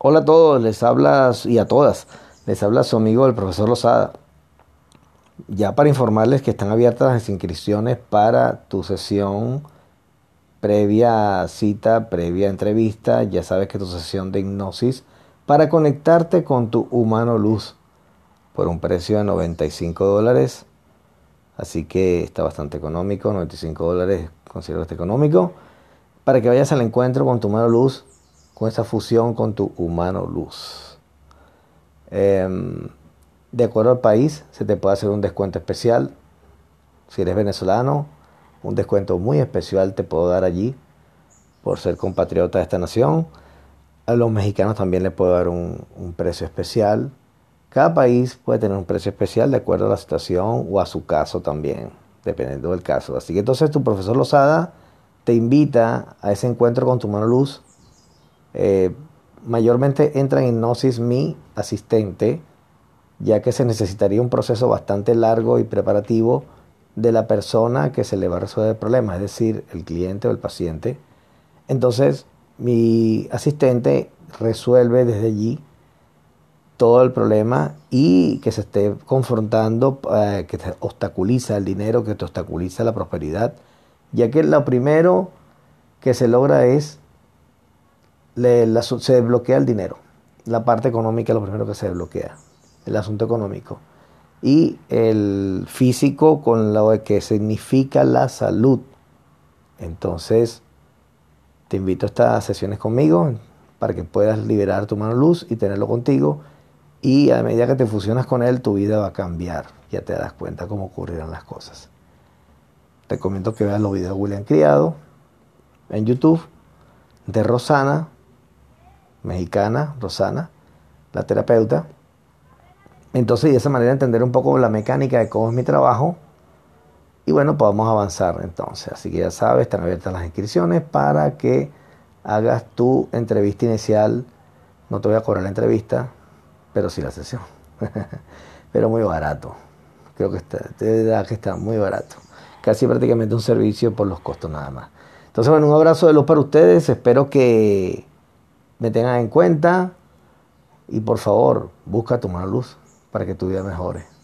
Hola a todos, les hablas y a todas, les habla su amigo el profesor Lozada. Ya para informarles que están abiertas las inscripciones para tu sesión previa cita, previa entrevista, ya sabes que tu sesión de hipnosis para conectarte con tu humano luz por un precio de 95 dólares. Así que está bastante económico, 95 dólares considero está económico. Para que vayas al encuentro con tu humano luz con esa fusión con tu humano luz. Em, de acuerdo al país, se te puede hacer un descuento especial. Si eres venezolano, un descuento muy especial te puedo dar allí por ser compatriota de esta nación. A los mexicanos también les puedo dar un, precio especial. Cada país puede tener un precio especial de acuerdo a la situación o a su caso también, dependiendo del caso. Así que entonces tu profesor Lozada te invita a ese encuentro con tu mano luz eh, mayormente entra en hipnosis mi asistente, ya que se necesitaría un proceso bastante largo y preparativo de la persona que se le va a resolver el problema, es decir, el cliente o el paciente. Entonces, mi asistente resuelve desde allí todo el problema y que se esté confrontando, eh, que te obstaculiza el dinero, que te obstaculiza la prosperidad, ya que lo primero que se logra es se desbloquea el dinero. La parte económica es lo primero que se desbloquea, el asunto económico. Y el físico con lo que significa la salud. Entonces, te invito a estas sesiones conmigo para que puedas liberar tu mano luz y tenerlo contigo. Y a medida que te fusionas con él, tu vida va a cambiar. Ya te das cuenta cómo ocurrirán las cosas. Te comento que veas los videos de William Criado en YouTube, de Rosana, mexicana, Rosana, la terapeuta. Entonces, de esa manera entender un poco la mecánica de cómo es mi trabajo. Y bueno, podemos avanzar entonces. Así que ya sabes, están abiertas las inscripciones para que hagas tu entrevista inicial. No te voy a cobrar la entrevista, pero sí la sesión. pero muy barato. Creo que está, de que está muy barato. Casi prácticamente un servicio por los costos nada más. Entonces, bueno, un abrazo de luz para ustedes. Espero que me tengan en cuenta y por favor busca tu luz para que tu vida mejore.